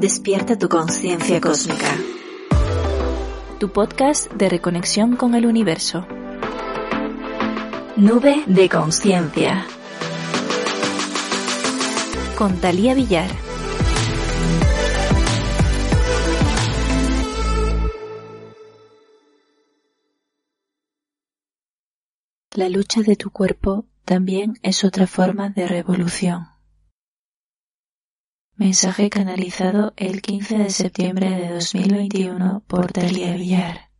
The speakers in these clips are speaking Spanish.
Despierta tu conciencia cósmica. Tu podcast de reconexión con el universo. Nube de conciencia. Con Talía Villar. La lucha de tu cuerpo también es otra forma de revolución. Mensaje canalizado el 15 de septiembre de 2021 por Talia Villar.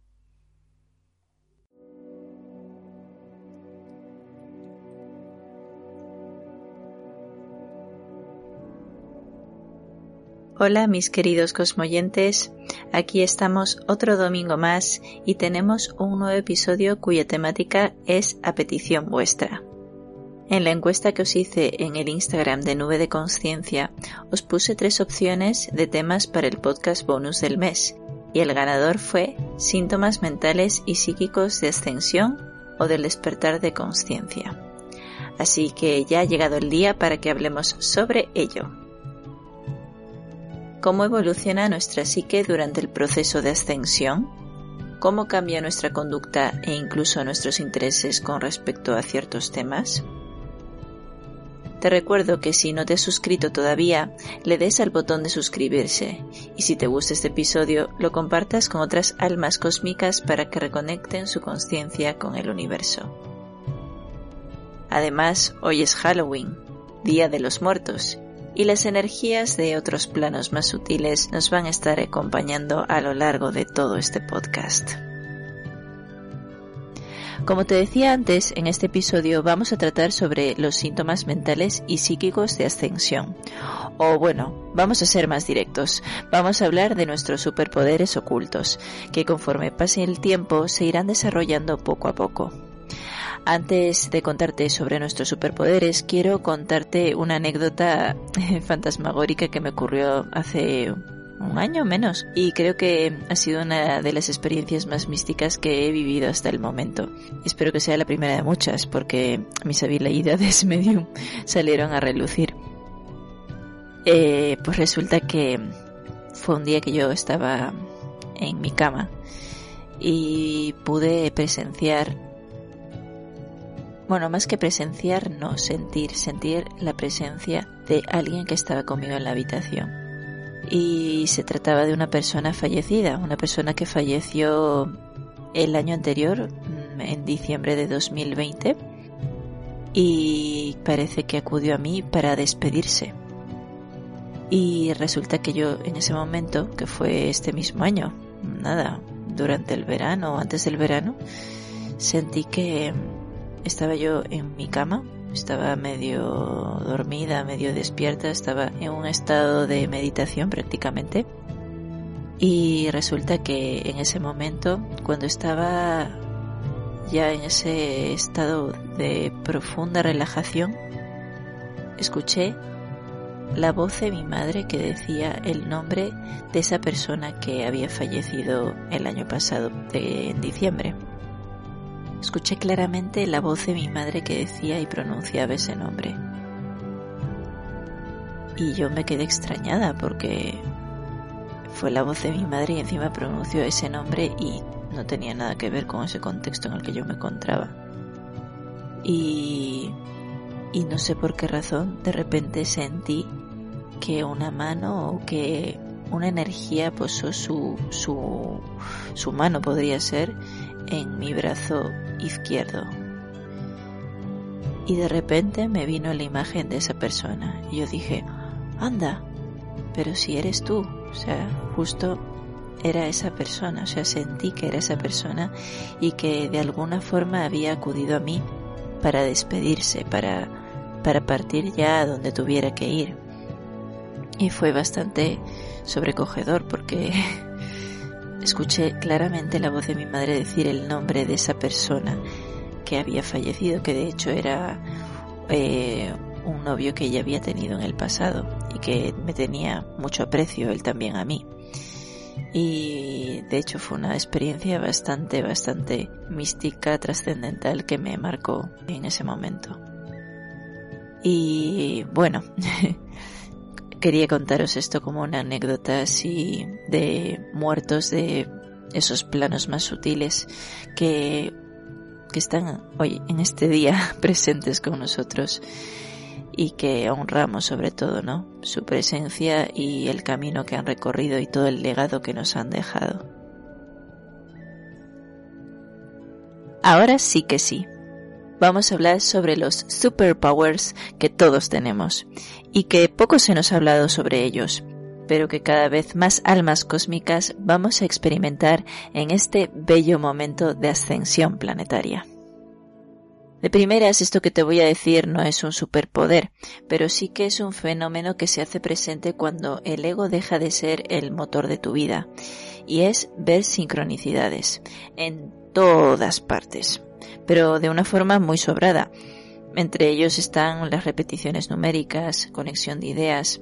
Hola mis queridos cosmoyentes, aquí estamos otro domingo más y tenemos un nuevo episodio cuya temática es a petición vuestra. En la encuesta que os hice en el Instagram de Nube de Conciencia, os puse tres opciones de temas para el podcast bonus del mes, y el ganador fue síntomas mentales y psíquicos de ascensión o del despertar de conciencia. Así que ya ha llegado el día para que hablemos sobre ello. ¿Cómo evoluciona nuestra psique durante el proceso de ascensión? ¿Cómo cambia nuestra conducta e incluso nuestros intereses con respecto a ciertos temas? Te recuerdo que si no te has suscrito todavía, le des al botón de suscribirse y si te gusta este episodio, lo compartas con otras almas cósmicas para que reconecten su conciencia con el universo. Además, hoy es Halloween, Día de los Muertos, y las energías de otros planos más sutiles nos van a estar acompañando a lo largo de todo este podcast. Como te decía antes, en este episodio vamos a tratar sobre los síntomas mentales y psíquicos de ascensión. O bueno, vamos a ser más directos. Vamos a hablar de nuestros superpoderes ocultos, que conforme pase el tiempo se irán desarrollando poco a poco. Antes de contarte sobre nuestros superpoderes, quiero contarte una anécdota fantasmagórica que me ocurrió hace un año menos y creo que ha sido una de las experiencias más místicas que he vivido hasta el momento. Espero que sea la primera de muchas porque mis habilidades medium salieron a relucir. Eh, pues resulta que fue un día que yo estaba en mi cama y pude presenciar bueno, más que presenciar, no, sentir, sentir la presencia de alguien que estaba conmigo en la habitación y se trataba de una persona fallecida, una persona que falleció el año anterior, mm, en diciembre de 2020, y parece que acudió a mí para despedirse. Y resulta que yo en ese momento, que fue este mismo año, nada, durante el verano o antes del verano, sentí que estaba yo en mi cama estaba medio dormida, medio despierta, estaba en un estado de meditación prácticamente. Y resulta que en ese momento, cuando estaba ya en ese estado de profunda relajación, escuché la voz de mi madre que decía el nombre de esa persona que había fallecido el año pasado, en diciembre. Escuché claramente la voz de mi madre que decía y pronunciaba ese nombre. Y yo me quedé extrañada porque fue la voz de mi madre y encima pronunció ese nombre y no tenía nada que ver con ese contexto en el que yo me encontraba. Y, y no sé por qué razón de repente sentí que una mano o que una energía posó su, su, su mano podría ser en mi brazo izquierdo. Y de repente me vino la imagen de esa persona. Y yo dije, anda, pero si eres tú. O sea, justo era esa persona. O sea, sentí que era esa persona y que de alguna forma había acudido a mí para despedirse, para, para partir ya a donde tuviera que ir. Y fue bastante sobrecogedor porque escuché claramente la voz de mi madre decir el nombre de esa persona que había fallecido, que de hecho era eh, un novio que ella había tenido en el pasado y que me tenía mucho aprecio, él también a mí. Y de hecho fue una experiencia bastante, bastante mística, trascendental que me marcó en ese momento. Y bueno, quería contaros esto como una anécdota así de muertos de esos planos más sutiles que, que están hoy en este día presentes con nosotros y que honramos sobre todo, ¿no? Su presencia y el camino que han recorrido y todo el legado que nos han dejado. Ahora sí que sí. Vamos a hablar sobre los superpowers que todos tenemos y que poco se nos ha hablado sobre ellos, pero que cada vez más almas cósmicas vamos a experimentar en este bello momento de ascensión planetaria. De primeras, esto que te voy a decir no es un superpoder, pero sí que es un fenómeno que se hace presente cuando el ego deja de ser el motor de tu vida, y es ver sincronicidades en todas partes, pero de una forma muy sobrada. Entre ellos están las repeticiones numéricas, conexión de ideas,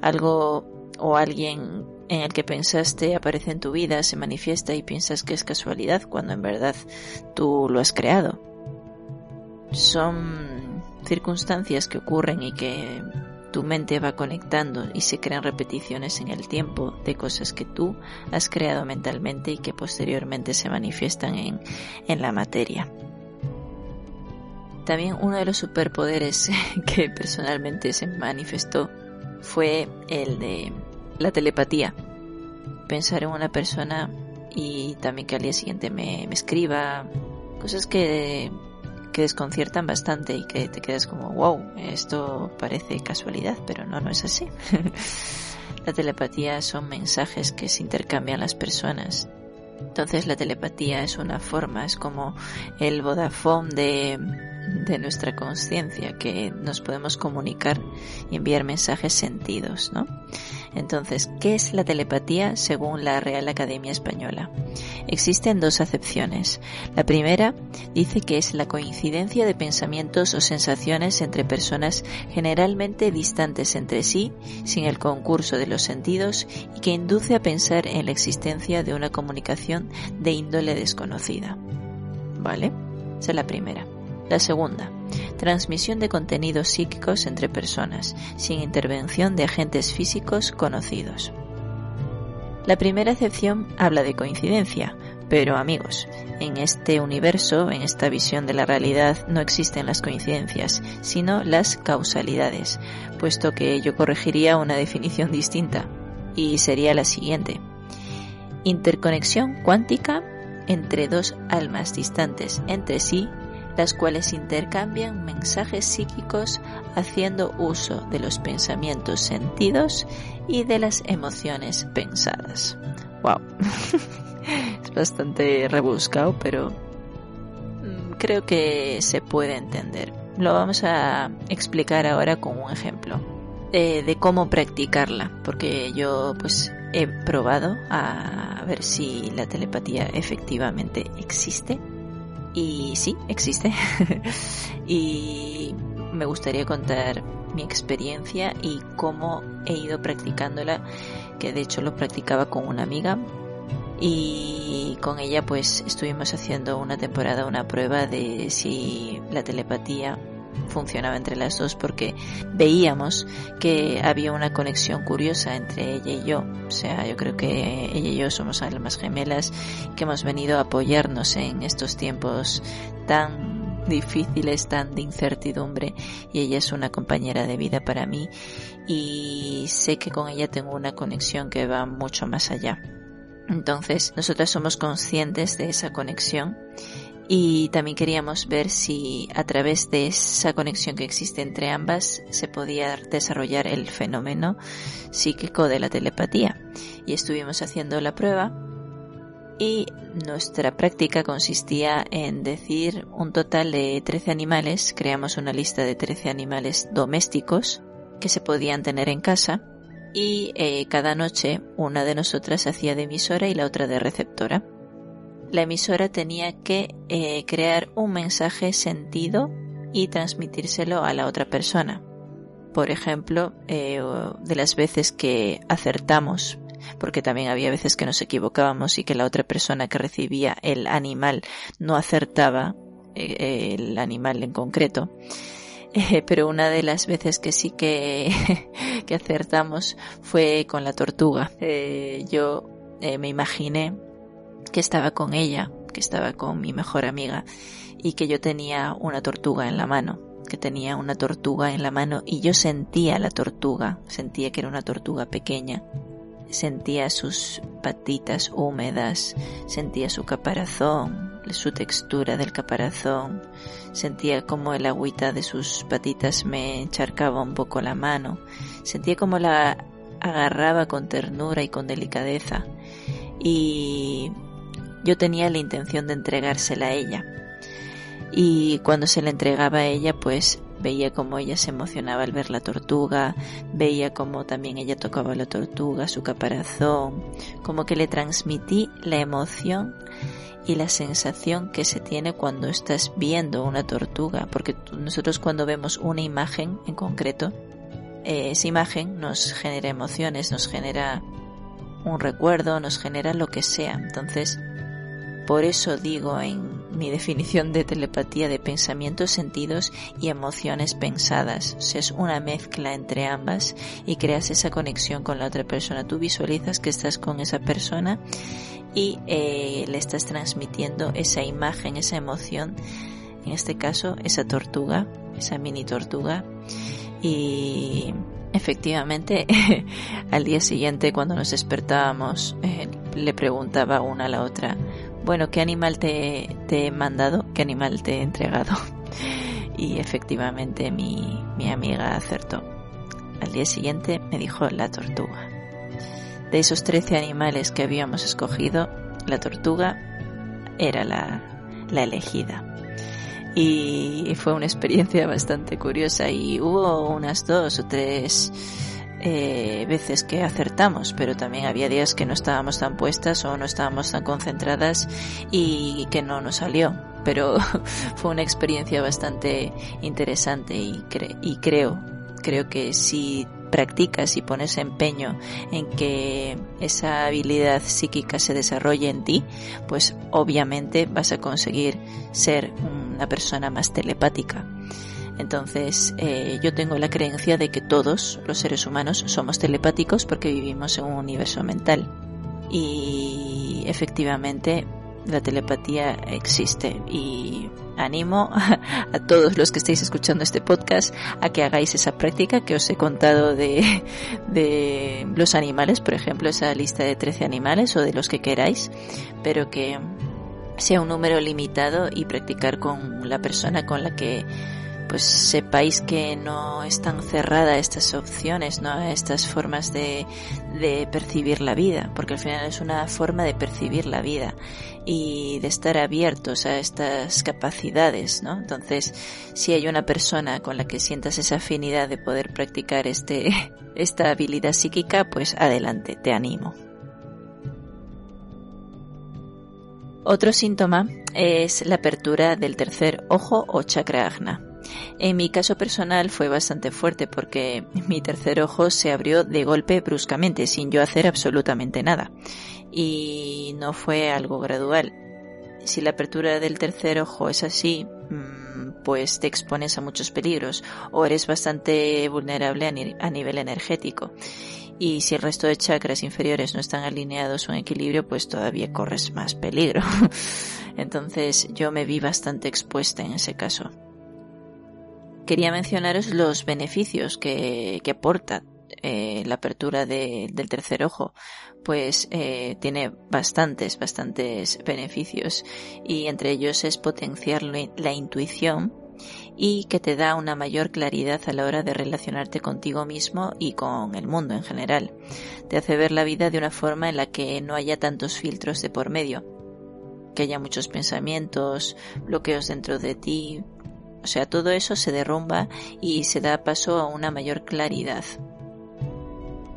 algo o alguien en el que pensaste aparece en tu vida, se manifiesta y piensas que es casualidad cuando en verdad tú lo has creado son circunstancias que ocurren y que tu mente va conectando y se crean repeticiones en el tiempo de cosas que tú has creado mentalmente y que posteriormente se manifiestan en, en la materia. También uno de los superpoderes que personalmente se manifestó fue el de la telepatía. Pensar en una persona y también que al día siguiente me, me escriba cosas que que desconciertan bastante y que te quedas como, wow, esto parece casualidad, pero no, no es así. la telepatía son mensajes que se intercambian las personas. Entonces la telepatía es una forma, es como el Vodafone de, de nuestra conciencia, que nos podemos comunicar y enviar mensajes sentidos, ¿no? Entonces, ¿qué es la telepatía según la Real Academia Española? Existen dos acepciones. La primera dice que es la coincidencia de pensamientos o sensaciones entre personas generalmente distantes entre sí, sin el concurso de los sentidos, y que induce a pensar en la existencia de una comunicación de índole desconocida. ¿Vale? Esa es la primera. La segunda, transmisión de contenidos psíquicos entre personas, sin intervención de agentes físicos conocidos. La primera acepción habla de coincidencia, pero amigos, en este universo, en esta visión de la realidad, no existen las coincidencias, sino las causalidades, puesto que yo corregiría una definición distinta, y sería la siguiente. Interconexión cuántica entre dos almas distantes entre sí las cuales intercambian mensajes psíquicos haciendo uso de los pensamientos sentidos y de las emociones pensadas. Wow. es bastante rebuscado, pero mm, creo que se puede entender. Lo vamos a explicar ahora con un ejemplo de, de cómo practicarla, porque yo pues he probado a ver si la telepatía efectivamente existe y sí, existe. y me gustaría contar mi experiencia y cómo he ido practicándola, que de hecho lo practicaba con una amiga y con ella pues estuvimos haciendo una temporada una prueba de si la telepatía funcionaba entre las dos porque veíamos que había una conexión curiosa entre ella y yo. O sea, yo creo que ella y yo somos almas gemelas que hemos venido a apoyarnos en estos tiempos tan difíciles, tan de incertidumbre y ella es una compañera de vida para mí y sé que con ella tengo una conexión que va mucho más allá. Entonces, nosotras somos conscientes de esa conexión y también queríamos ver si a través de esa conexión que existe entre ambas se podía desarrollar el fenómeno psíquico de la telepatía. Y estuvimos haciendo la prueba y nuestra práctica consistía en decir un total de 13 animales, creamos una lista de 13 animales domésticos que se podían tener en casa y eh, cada noche una de nosotras hacía de emisora y la otra de receptora la emisora tenía que eh, crear un mensaje sentido y transmitírselo a la otra persona. Por ejemplo, eh, de las veces que acertamos, porque también había veces que nos equivocábamos y que la otra persona que recibía el animal no acertaba eh, el animal en concreto. Pero una de las veces que sí que, acertamos fue con la tortuga. Yo me imaginé que estaba con ella, que estaba con mi mejor amiga y que yo tenía una tortuga en la mano, que tenía una tortuga en la mano y yo sentía la tortuga, sentía que era una tortuga pequeña Sentía sus patitas húmedas, sentía su caparazón, su textura del caparazón, sentía como el agüita de sus patitas me encharcaba un poco la mano, sentía como la agarraba con ternura y con delicadeza y yo tenía la intención de entregársela a ella. Y cuando se la entregaba a ella, pues veía cómo ella se emocionaba al ver la tortuga, veía cómo también ella tocaba la tortuga, su caparazón, como que le transmití la emoción y la sensación que se tiene cuando estás viendo una tortuga, porque nosotros cuando vemos una imagen en concreto, eh, esa imagen nos genera emociones, nos genera un recuerdo, nos genera lo que sea. Entonces, por eso digo en mi definición de telepatía de pensamientos, sentidos y emociones pensadas. O es una mezcla entre ambas y creas esa conexión con la otra persona. Tú visualizas que estás con esa persona y eh, le estás transmitiendo esa imagen, esa emoción. En este caso, esa tortuga, esa mini tortuga. Y efectivamente, al día siguiente, cuando nos despertábamos, eh, le preguntaba una a la otra, bueno, ¿qué animal te, he mandado? ¿Qué animal te he entregado? Y efectivamente mi, mi amiga acertó. Al día siguiente me dijo la tortuga. De esos 13 animales que habíamos escogido, la tortuga era la, la elegida. Y fue una experiencia bastante curiosa y hubo unas dos o tres eh, veces que acertamos, pero también había días que no estábamos tan puestas o no estábamos tan concentradas y que no nos salió. Pero fue una experiencia bastante interesante y, y creo, creo que si practicas y pones empeño en que esa habilidad psíquica se desarrolle en ti, pues obviamente vas a conseguir ser una persona más telepática. Entonces, eh, yo tengo la creencia de que todos los seres humanos somos telepáticos porque vivimos en un universo mental. Y efectivamente, la telepatía existe y animo a, todos los que estéis escuchando este podcast a que hagáis esa práctica que os he contado de, de los animales, por ejemplo, esa lista de 13 animales o de los que queráis, pero que sea un número limitado y practicar con la persona con la que pues sepáis que no están cerradas estas opciones, ¿no? estas formas de, de percibir la vida, porque al final es una forma de percibir la vida y de estar abiertos a estas capacidades, ¿no? Entonces, si hay una persona con la que sientas esa afinidad de poder practicar este, esta habilidad psíquica, pues adelante, te animo. Otro síntoma es la apertura del tercer ojo o chakra agna. En mi caso personal fue bastante fuerte porque mi tercer ojo se abrió de golpe bruscamente sin yo hacer absolutamente nada. Y no fue algo gradual. Si la apertura del tercer ojo es así, mm, pues te expones a muchos peligros o eres bastante vulnerable a, nivel energético. Y si el resto de chakras inferiores no están alineados o en equilibrio, pues todavía corres más peligro. Entonces yo me vi bastante expuesta en ese caso quería mencionaros los beneficios que, aporta eh, la apertura del tercer ojo, pues eh, tiene bastantes, bastantes beneficios y entre ellos es potenciar la intuición y que te da una mayor claridad a la hora de relacionarte contigo mismo y con el mundo en general. Te hace ver la vida de una forma en la que no haya tantos filtros de por medio, que haya muchos pensamientos, bloqueos dentro de ti, o sea, todo eso se derrumba y se da paso a una mayor claridad.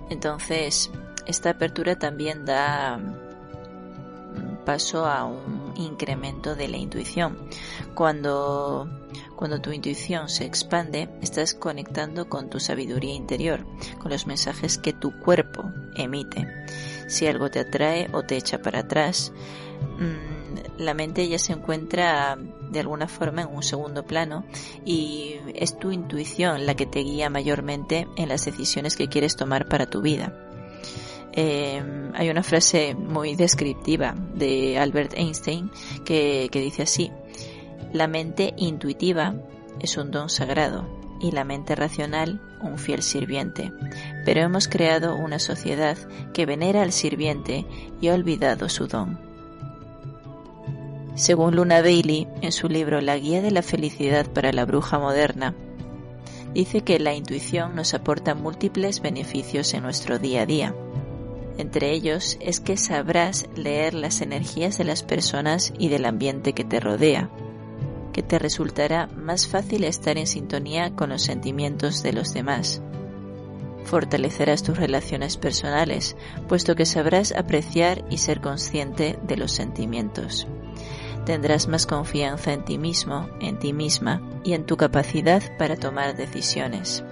Entonces, esta apertura también da paso a un incremento de la intuición. Cuando, cuando tu intuición se expande, estás conectando con tu sabiduría interior, con los mensajes que tu cuerpo emite. Si algo te atrae o te echa para atrás, mm, la mente ya se encuentra de alguna forma en un segundo plano y es tu intuición la que te guía mayormente en las decisiones que quieres tomar para tu vida. Eh, hay una frase muy descriptiva de Albert Einstein que, que dice así, la mente intuitiva es un don sagrado y la mente racional un fiel sirviente, pero hemos creado una sociedad que venera al sirviente y ha olvidado su don. Según Luna Bailey, en su libro La Guía de la Felicidad para la Bruja Moderna, dice que la intuición nos aporta múltiples beneficios en nuestro día a día. Entre ellos es que sabrás leer las energías de las personas y del ambiente que te rodea, que te resultará más fácil estar en sintonía con los sentimientos de los demás. Fortalecerás tus relaciones personales, puesto que sabrás apreciar y ser consciente de los sentimientos tendrás más confianza en ti mismo, en ti misma y en tu capacidad para tomar decisiones.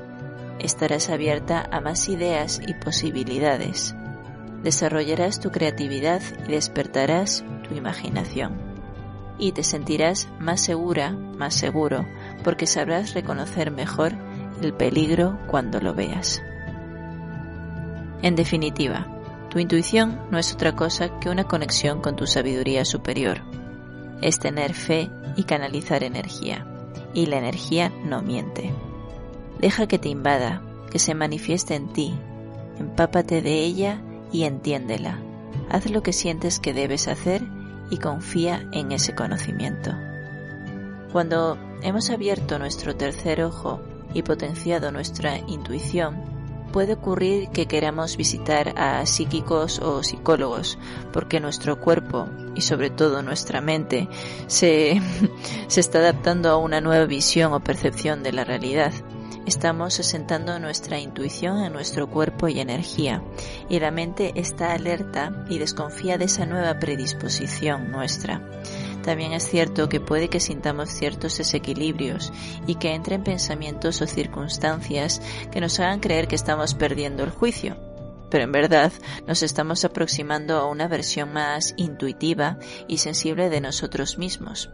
Estarás abierta a más ideas y posibilidades. Desarrollarás tu creatividad y despertarás tu imaginación. Y te sentirás más segura, más seguro, porque sabrás reconocer mejor el peligro cuando lo veas. En definitiva, tu intuición no es otra cosa que una conexión con tu sabiduría superior es tener fe y canalizar energía. Y la energía no miente. Deja que te invada, que se manifieste en ti. Empápate de ella y entiéndela. Haz lo que sientes que debes hacer y confía en ese conocimiento. Cuando hemos abierto nuestro tercer ojo y potenciado nuestra intuición, puede ocurrir que queramos visitar a psíquicos o psicólogos porque nuestro cuerpo y sobre todo nuestra mente se, se está adaptando a una nueva visión o percepción de la realidad. Estamos asentando nuestra intuición en nuestro cuerpo y energía, y la mente está alerta y desconfía de esa nueva predisposición nuestra. También es cierto que puede que sintamos ciertos desequilibrios y que entren pensamientos o circunstancias que nos hagan creer que estamos perdiendo el juicio. Pero en verdad nos estamos aproximando a una versión más intuitiva y sensible de nosotros mismos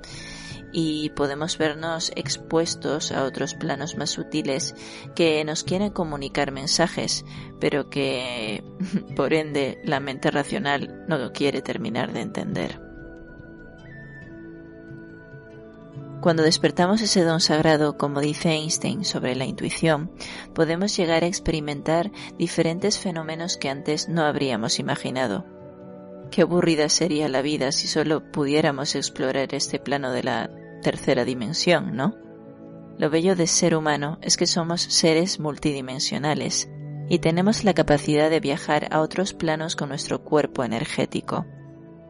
y podemos vernos expuestos a otros planos más sutiles que nos quieren comunicar mensajes, pero que por ende la mente racional no quiere terminar de entender. Cuando despertamos ese don sagrado, como dice Einstein sobre la intuición, podemos llegar a experimentar diferentes fenómenos que antes no habríamos imaginado. Qué aburrida sería la vida si solo pudiéramos explorar este plano de la tercera dimensión, ¿no? Lo bello de ser humano es que somos seres multidimensionales y tenemos la capacidad de viajar a otros planos con nuestro cuerpo energético.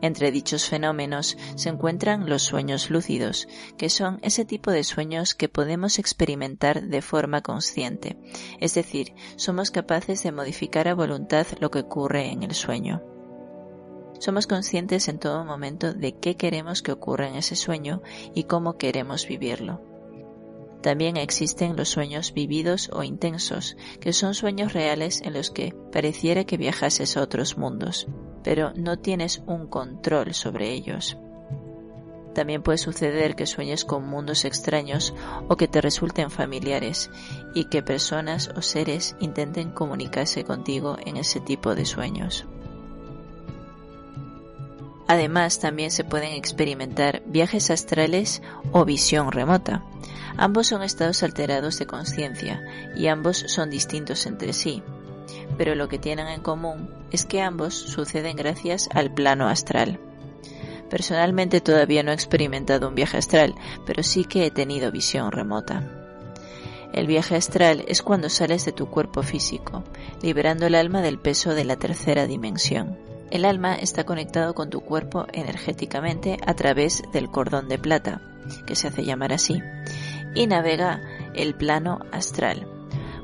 Entre dichos fenómenos se encuentran los sueños lúcidos, que son ese tipo de sueños que podemos experimentar de forma consciente, es decir, somos capaces de modificar a voluntad lo que ocurre en el sueño. Somos conscientes en todo momento de qué queremos que ocurra en ese sueño y cómo queremos vivirlo. También existen los sueños vividos o intensos, que son sueños reales en los que pareciera que viajases a otros mundos pero no tienes un control sobre ellos. También puede suceder que sueñes con mundos extraños o que te resulten familiares y que personas o seres intenten comunicarse contigo en ese tipo de sueños. Además, también se pueden experimentar viajes astrales o visión remota. Ambos son estados alterados de conciencia y ambos son distintos entre sí pero lo que tienen en común es que ambos suceden gracias al plano astral. Personalmente todavía no he experimentado un viaje astral, pero sí que he tenido visión remota. El viaje astral es cuando sales de tu cuerpo físico, liberando el alma del peso de la tercera dimensión. El alma está conectado con tu cuerpo energéticamente a través del cordón de plata, que se hace llamar así, y navega el plano astral,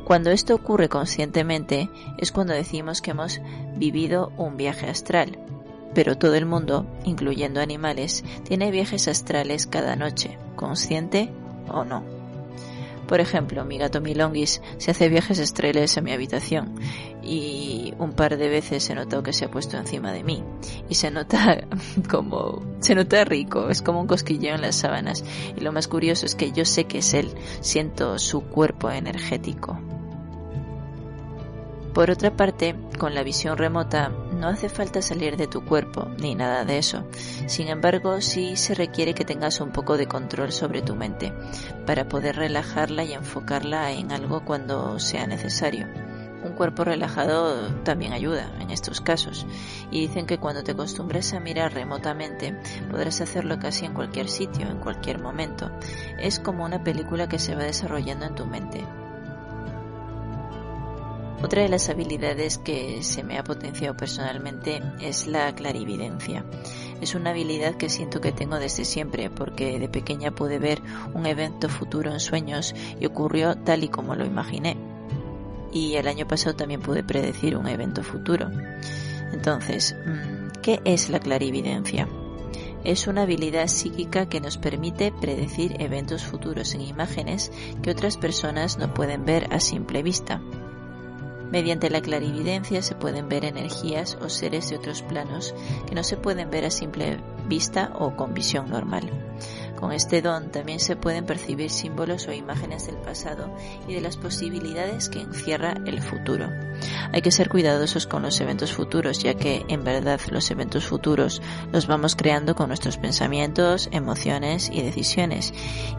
cuando esto ocurre conscientemente es cuando decimos que hemos vivido un viaje astral. Pero todo el mundo, incluyendo animales, tiene viajes astrales cada noche, consciente o no. Por ejemplo, mi gato Milongis se hace viajes estrellas a mi habitación y un par de veces he notado que se ha puesto encima de mí. Y se nota como se nota rico, es como un cosquilleo en las sábanas. Y lo más curioso es que yo sé que es él, siento su cuerpo energético. Por otra parte, con la visión remota no hace falta salir de tu cuerpo ni nada de eso. Sin embargo, sí se requiere que tengas un poco de control sobre tu mente para poder relajarla y enfocarla en algo cuando sea necesario. Un cuerpo relajado también ayuda en estos casos y dicen que cuando te acostumbres a mirar remotamente podrás hacerlo casi en cualquier sitio, en cualquier momento. Es como una película que se va desarrollando en tu mente. Otra de las habilidades que se me ha potenciado personalmente es la clarividencia. Es una habilidad que siento que tengo desde siempre porque de pequeña pude ver un evento futuro en sueños y ocurrió tal y como lo imaginé. Y el año pasado también pude predecir un evento futuro. Entonces, mm, ¿qué es la clarividencia? Es una habilidad psíquica que nos permite predecir eventos futuros en imágenes que otras personas no pueden ver a simple vista. Mediante la clarividencia se pueden ver energías o seres de otros planos que no se pueden ver a simple vista o con visión normal. Con este don también se pueden percibir símbolos o imágenes del pasado y de las posibilidades que encierra el futuro. Hay que ser cuidadosos con los eventos futuros, ya que en verdad los eventos futuros los vamos creando con nuestros pensamientos, emociones y decisiones.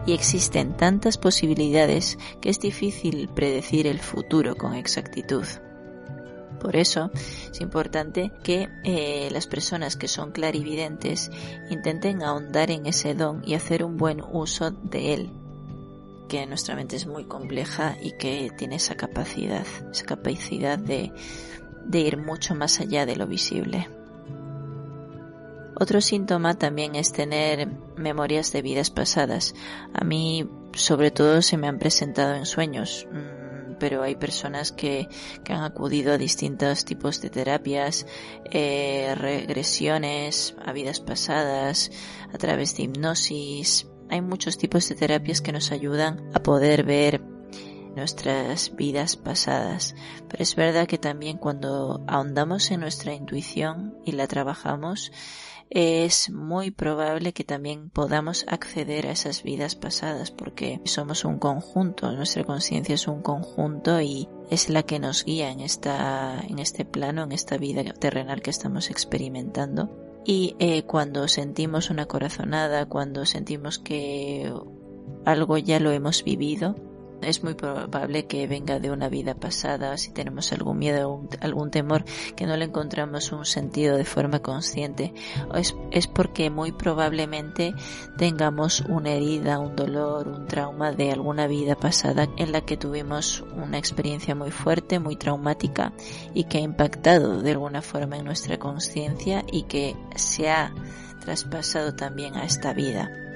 Y existen tantas posibilidades que es difícil predecir el futuro con exactitud. Por eso es importante que eh, las personas que son clarividentes intenten ahondar en ese don y hacer un buen uso de él, que nuestra mente es muy compleja y que tiene esa capacidad, esa capacidad de, de ir mucho más allá de lo visible. Otro síntoma también es tener memorias de vidas pasadas. A mí, sobre todo, se me han presentado en sueños pero hay personas que, han acudido a distintos tipos de terapias, eh, regresiones a vidas pasadas, a través de hipnosis. Hay muchos tipos de terapias que nos ayudan a poder ver nuestras vidas pasadas. Pero es verdad que también cuando ahondamos en nuestra intuición y la trabajamos, es muy probable que también podamos acceder a esas vidas pasadas porque somos un conjunto, nuestra conciencia es un conjunto y es la que nos guía en esta, en este plano, en esta vida terrenal que estamos experimentando. Y eh, cuando sentimos una corazonada, cuando sentimos que algo ya lo hemos vivido, es muy probable que venga de una vida pasada, si tenemos algún miedo, algún temor, que no le encontramos un sentido de forma consciente, es, es porque muy probablemente tengamos una herida, un dolor, un trauma de alguna vida pasada en la que tuvimos una experiencia muy fuerte, muy traumática y que ha impactado de alguna forma en nuestra conciencia y que se ha traspasado también a esta vida.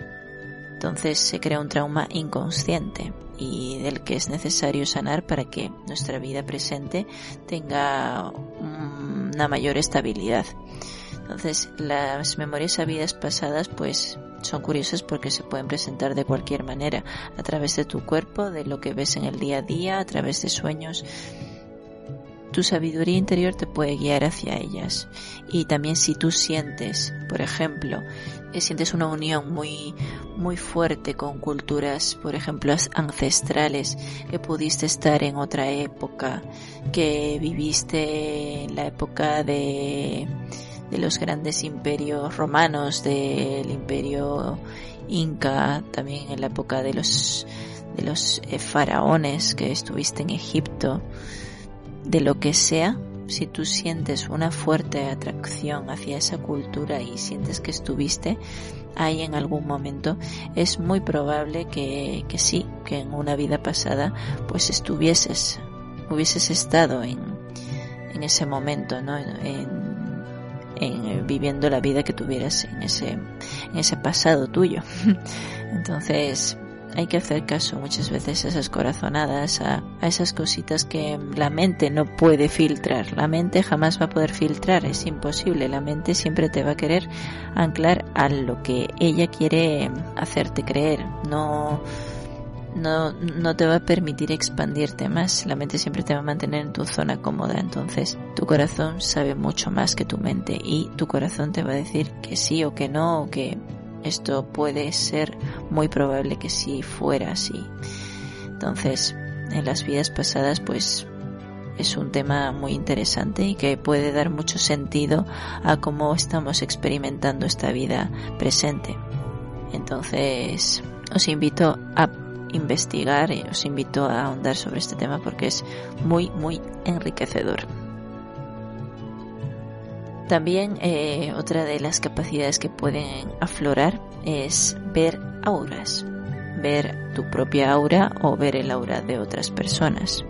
Entonces se crea un trauma inconsciente y del que es necesario sanar para que nuestra vida presente tenga una mayor estabilidad. Entonces, las memorias a vidas pasadas pues son curiosas porque se pueden presentar de cualquier manera, a través de tu cuerpo, de lo que ves en el día a día, a través de sueños, tu sabiduría interior te puede guiar hacia ellas. Y también si tú sientes, por ejemplo, eh, sientes una unión muy, muy fuerte con culturas, por ejemplo, ancestrales, que pudiste estar en otra época, que viviste en la época de, de los grandes imperios romanos, del imperio inca, también en la época de los, de los eh, faraones que estuviste en Egipto, de lo que sea, si tú sientes una fuerte atracción hacia esa cultura y sientes que estuviste ahí en algún momento, es muy probable que, que sí, que en una vida pasada pues estuvieses, hubieses estado en, en ese momento, ¿no? En, en, viviendo la vida que tuvieras en ese, en ese pasado tuyo. Entonces, hay que hacer caso muchas veces a esas corazonadas, a, esas cositas que la mente no puede filtrar. La mente jamás va a poder filtrar, es imposible. La mente siempre te va a querer anclar a lo que ella quiere hacerte creer. No, no, no te va a permitir expandirte más. La mente siempre te va a mantener en tu zona cómoda. Entonces, tu corazón sabe mucho más que tu mente y tu corazón te va a decir que sí o que no o que esto puede ser muy probable que sí fuera así. Entonces, en las vidas pasadas, pues es un tema muy interesante y que puede dar mucho sentido a cómo estamos experimentando esta vida presente. Entonces, os invito a investigar y os invito a ahondar sobre este tema porque es muy, muy enriquecedor. También eh, otra de las capacidades que pueden aflorar es ver auras, ver tu propia aura o ver el aura de otras personas.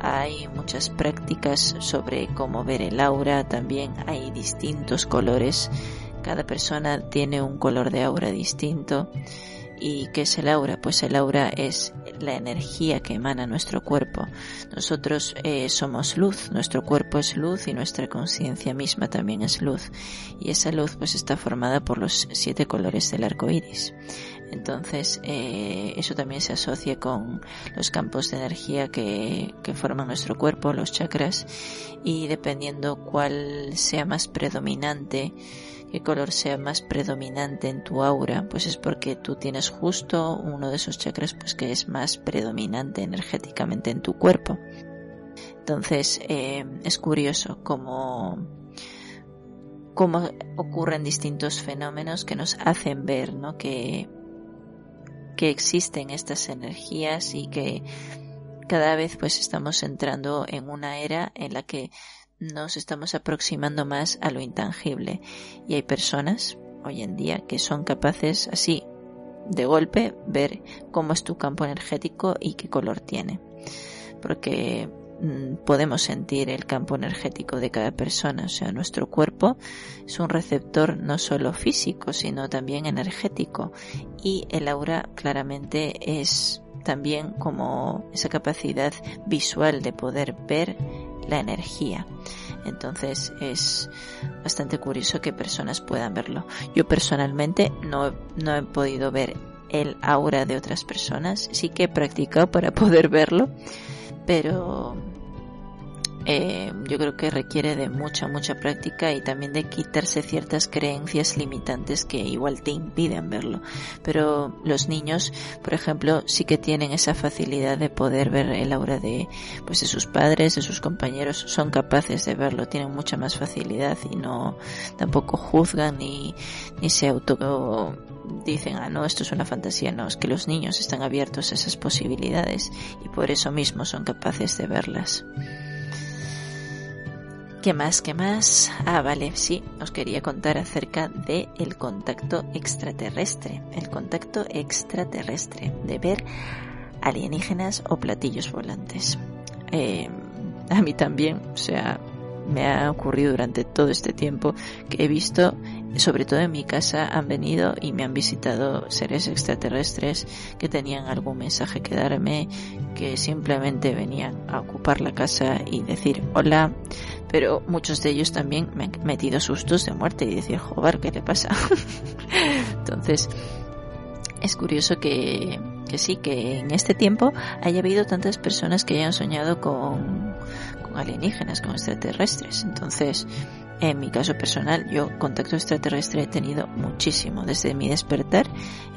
Hay muchas prácticas sobre cómo ver el aura, también hay distintos colores, cada persona tiene un color de aura distinto ¿Y qué es el aura? Pues el aura es la energía que emana nuestro cuerpo. Nosotros eh, somos luz, nuestro cuerpo es luz y nuestra conciencia misma también es luz. Y esa luz pues está formada por los siete colores del arco iris. Entonces, eh, eso también se asocia con los campos de energía que, que forman nuestro cuerpo, los chakras, y dependiendo cuál sea más predominante, qué color sea más predominante en tu aura, pues es porque tú tienes justo uno de esos chakras pues que es más predominante energéticamente en tu cuerpo. Entonces eh, es curioso cómo, cómo ocurren distintos fenómenos que nos hacen ver ¿no? que, que existen estas energías y que cada vez pues estamos entrando en una era en la que nos estamos aproximando más a lo intangible. Y hay personas hoy en día que son capaces así de golpe ver cómo es tu campo energético y qué color tiene. Porque mm, podemos sentir el campo energético de cada persona. O sea nuestro cuerpo es un receptor no solo físico sino también energético. Y el aura claramente es también como esa capacidad visual de poder ver la energía. Entonces es bastante curioso que personas puedan verlo. Yo personalmente no, no he podido ver el aura de otras personas. Sí que he practicado para poder verlo, pero eh, yo creo que requiere de mucha, mucha práctica y también de quitarse ciertas creencias limitantes que igual te impiden verlo. Pero los niños, por ejemplo, sí que tienen esa facilidad de poder ver el aura de, pues de sus padres, de sus compañeros, son capaces de verlo, tienen mucha más facilidad y no, tampoco juzgan ni, ni se auto dicen, ah, no, esto es una fantasía, no, es que los niños están abiertos a esas posibilidades y por eso mismo son capaces de verlas. ¿Qué más? ¿Qué más? Ah, vale, sí, os quería contar acerca de el contacto extraterrestre. El contacto extraterrestre, de ver alienígenas o platillos volantes. Eh, a mí también, o sea, me ha ocurrido durante todo este tiempo que he visto, sobre todo en mi casa, han venido y me han visitado seres extraterrestres que tenían algún mensaje que darme, que simplemente venían a ocupar la casa y decir hola, pero muchos de ellos también me han metido sustos de muerte y decir, joder, ¿qué le pasa? Entonces, es curioso que, que sí, que en este tiempo haya habido tantas personas que hayan soñado con, con alienígenas, con extraterrestres. Entonces, en mi caso personal, yo contacto extraterrestre he tenido muchísimo. Desde mi despertar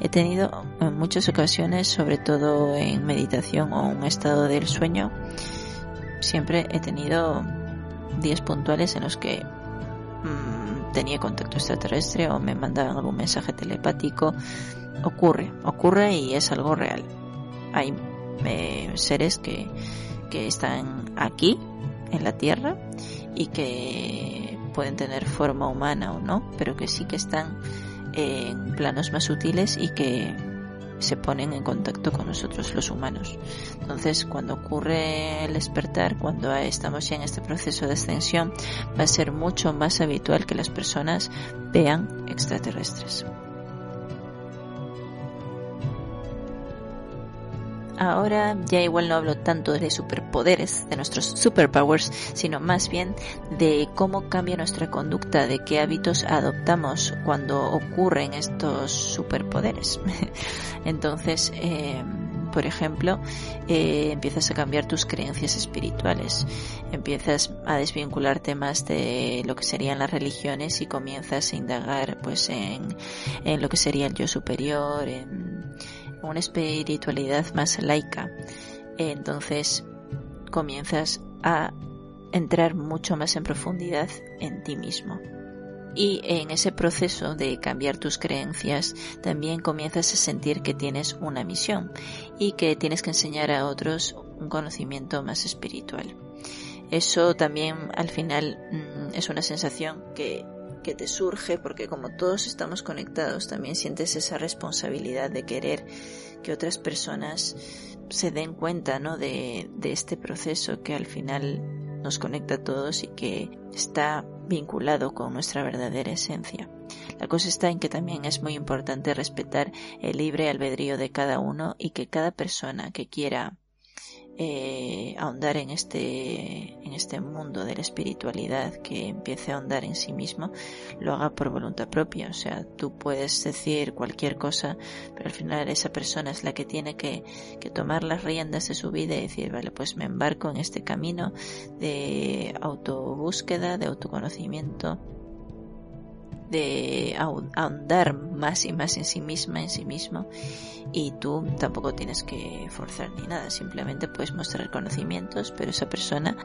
he tenido en muchas ocasiones, sobre todo en meditación o un estado del sueño, siempre he tenido días puntuales en los que mm, tenía contacto extraterrestre o me mandaban algún mensaje telepático. Ocurre, ocurre y es algo real. Hay eh, seres que, que están aquí, en la Tierra, y que pueden tener forma humana o no, pero que sí que están en planos más sutiles y que se ponen en contacto con nosotros los humanos. Entonces, cuando ocurre el despertar, cuando estamos ya en este proceso de ascensión, va a ser mucho más habitual que las personas vean extraterrestres. Ahora ya igual no hablo tanto de superpoderes, de nuestros superpowers, sino más bien de cómo cambia nuestra conducta, de qué hábitos adoptamos cuando ocurren estos superpoderes. Entonces, eh, por ejemplo, eh, empiezas a cambiar tus creencias espirituales, empiezas a desvincularte más de lo que serían las religiones y comienzas a indagar pues en, en lo que sería el yo superior, en una espiritualidad más laica. Entonces comienzas a entrar mucho más en profundidad en ti mismo. Y en ese proceso de cambiar tus creencias también comienzas a sentir que tienes una misión y que tienes que enseñar a otros un conocimiento más espiritual. Eso también al final mm, es una sensación que, que te surge porque como todos estamos conectados también sientes esa responsabilidad de querer que otras personas se den cuenta ¿no? de, de este proceso que al final nos conecta a todos y que está vinculado con nuestra verdadera esencia. La cosa está en que también es muy importante respetar el libre albedrío de cada uno y que cada persona que quiera eh, ahondar en este, en este mundo de la espiritualidad, que empiece a ahondar en sí mismo, lo haga por voluntad propia. O sea, tú puedes decir cualquier cosa, pero al final esa persona es la que tiene que, que tomar las riendas de su vida y decir, vale, pues me embarco en este camino de autobúsqueda, de autoconocimiento, de ahondar más y más en sí misma, en sí mismo, y tú tampoco tienes que forzar ni nada, simplemente puedes mostrar conocimientos, pero esa persona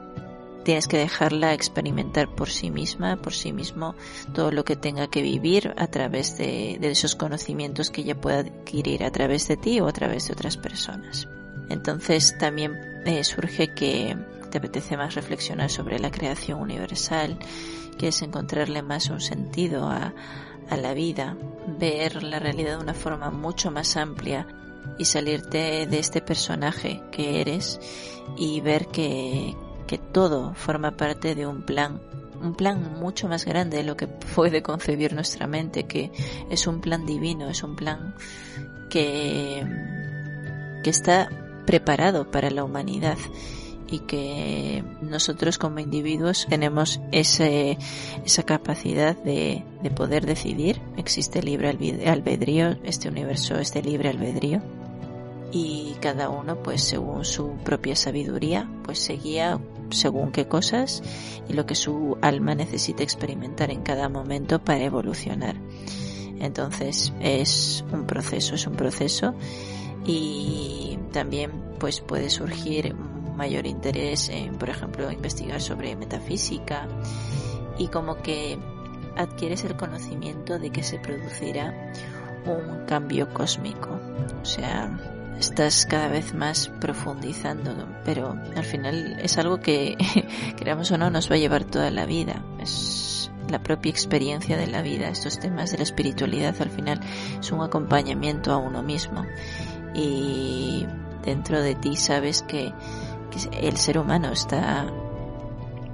tienes que dejarla experimentar por sí misma, por sí mismo, todo lo que tenga que vivir a través de, esos conocimientos que ella pueda adquirir a través de ti o a través de otras personas. Entonces también eh, surge que te apetece más reflexionar sobre la creación universal, que es encontrarle más un sentido a, a la vida, ver la realidad de una forma mucho más amplia y salirte de este personaje que eres y ver que, que todo forma parte de un plan, un plan mucho más grande de lo que puede concebir nuestra mente, que es un plan divino, es un plan que, que está preparado para la humanidad y que nosotros como individuos tenemos ese, esa capacidad de, de poder decidir. Existe libre albedrío, este universo es de libre albedrío y cada uno pues según su propia sabiduría pues se guía según qué cosas y lo que su alma necesita experimentar en cada momento para evolucionar. Entonces es un proceso, es un proceso y también pues puede surgir mayor interés en, por ejemplo, investigar sobre metafísica y como que adquieres el conocimiento de que se producirá un cambio cósmico. O sea, estás cada vez más profundizando, pero al final es algo que, queramos o no, nos va a llevar toda la vida. Es la propia experiencia de la vida. Estos temas de la espiritualidad al final es un acompañamiento a uno mismo. Y dentro de ti sabes que el ser humano está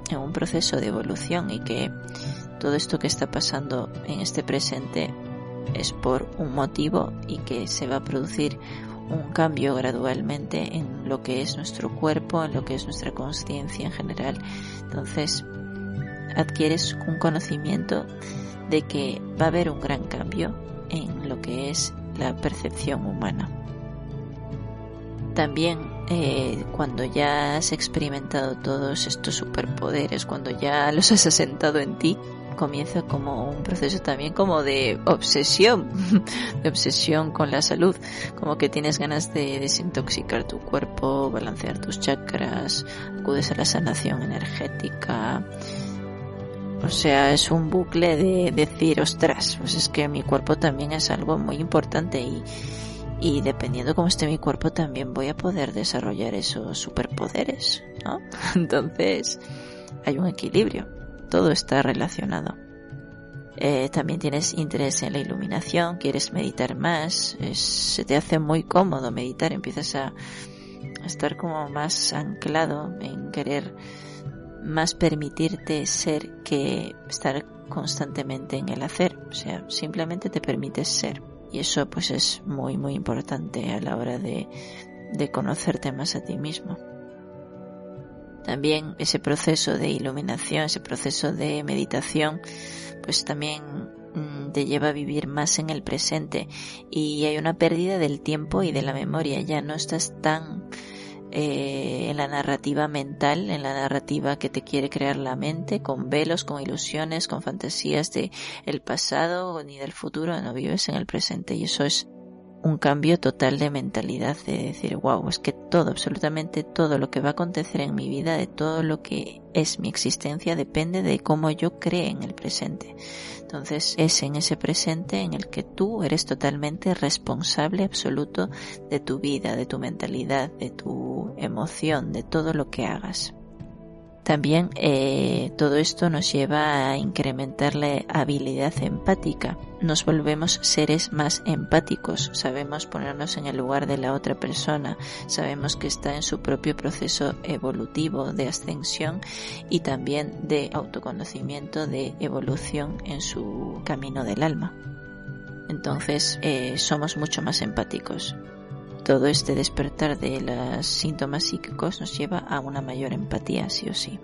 en un proceso de evolución y que todo esto que está pasando en este presente es por un motivo y que se va a producir un cambio gradualmente en lo que es nuestro cuerpo, en lo que es nuestra conciencia en general. Entonces, adquieres un conocimiento de que va a haber un gran cambio en lo que es la percepción humana. También eh, cuando ya has experimentado todos estos superpoderes, cuando ya los has asentado en ti, comienza como un proceso también como de obsesión, de obsesión con la salud, como que tienes ganas de desintoxicar tu cuerpo, balancear tus chakras, acudes a la sanación energética. O sea, es un bucle de decir, ostras, pues es que mi cuerpo también es algo muy importante y, y dependiendo cómo esté mi cuerpo también voy a poder desarrollar esos superpoderes, ¿no? Entonces hay un equilibrio, todo está relacionado. Eh, también tienes interés en la iluminación, quieres meditar más, se te hace muy cómodo meditar, empiezas a, a estar como más anclado en querer más permitirte ser que estar constantemente en el hacer, o sea, simplemente te permites ser. Y eso pues es muy muy importante a la hora de, de conocerte más a ti mismo. También ese proceso de iluminación, ese proceso de meditación, pues también mm, te lleva a vivir más en el presente y hay una pérdida del tiempo y de la memoria. Ya no estás tan eh, en la narrativa mental, en la narrativa que te quiere crear la mente, con velos, con ilusiones, con fantasías de el pasado ni del futuro, no vives en el presente y eso es un cambio total de mentalidad, de decir, wow, es que todo, absolutamente todo lo que va a acontecer en mi vida, de todo lo que es mi existencia, depende de cómo yo cree en el presente. Entonces es en ese presente en el que tú eres totalmente responsable absoluto de tu vida, de tu mentalidad, de tu emoción, de todo lo que hagas. También eh, todo esto nos lleva a incrementar la habilidad empática. Nos volvemos seres más empáticos, sabemos ponernos en el lugar de la otra persona, sabemos que está en su propio proceso evolutivo de ascensión y también de autoconocimiento, de evolución en su camino del alma. Entonces eh, somos mucho más empáticos todo este despertar de los síntomas psíquicos nos lleva a una mayor empatía, sí o sí.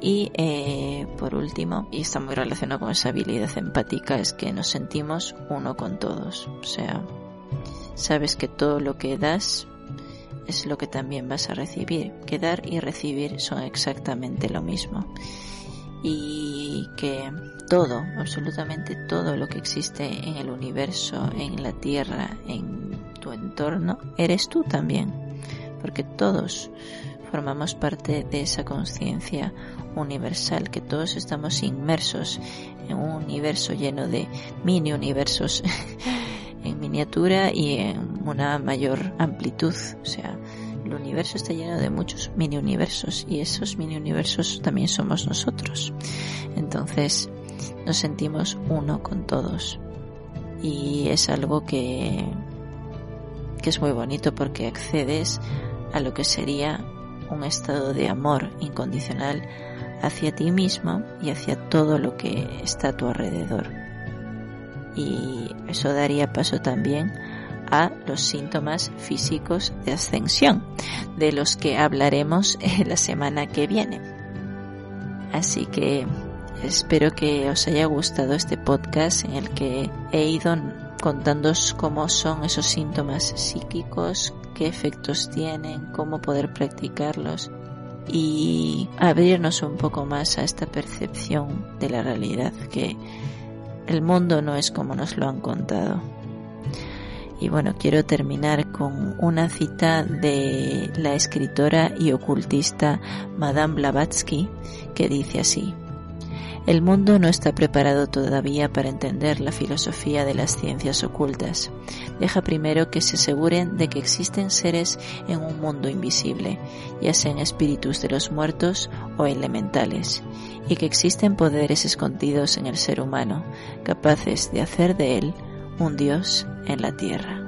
Y eh, por último, y está muy relacionado con esa habilidad empática, es que nos sentimos uno con todos. O sea, sabes que todo lo que das es lo que también vas a recibir. Que dar y recibir son exactamente lo mismo. Y que todo, absolutamente todo lo que existe en el universo, en la Tierra, en tu entorno, eres tú también, porque todos formamos parte de esa conciencia universal, que todos estamos inmersos en un universo lleno de mini universos en miniatura y en una mayor amplitud, o sea, el universo está lleno de muchos mini universos y esos mini universos también somos nosotros. Entonces nos sentimos uno con todos y es algo que que es muy bonito porque accedes a lo que sería un estado de amor incondicional hacia ti mismo y hacia todo lo que está a tu alrededor. Y eso daría paso también a los síntomas físicos de ascensión, de los que hablaremos la semana que viene. Así que espero que os haya gustado este podcast en el que he ido contándoos cómo son esos síntomas psíquicos, qué efectos tienen, cómo poder practicarlos y abrirnos un poco más a esta percepción de la realidad, que el mundo no es como nos lo han contado. Y bueno, quiero terminar con una cita de la escritora y ocultista Madame Blavatsky que dice así, el mundo no está preparado todavía para entender la filosofía de las ciencias ocultas. Deja primero que se aseguren de que existen seres en un mundo invisible, ya sean espíritus de los muertos o elementales, y que existen poderes escondidos en el ser humano, capaces de hacer de él un dios en la tierra.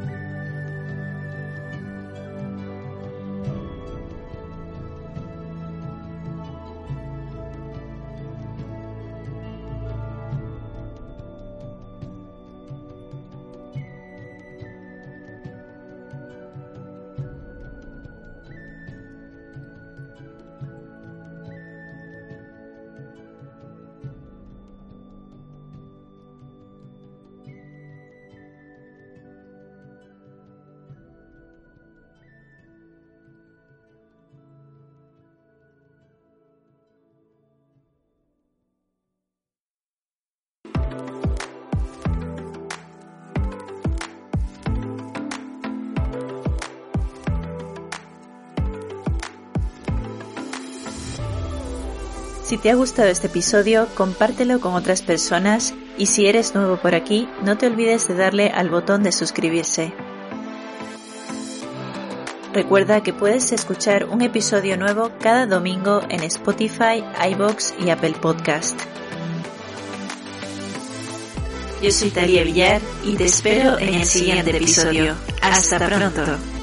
Si te ha gustado este episodio, compártelo con otras personas y si eres nuevo por aquí, no te olvides de darle al botón de suscribirse. Recuerda que puedes escuchar un episodio nuevo cada domingo en Spotify, iBox y Apple Podcast. Yo soy Talia Villar y te espero en el siguiente episodio. Hasta pronto.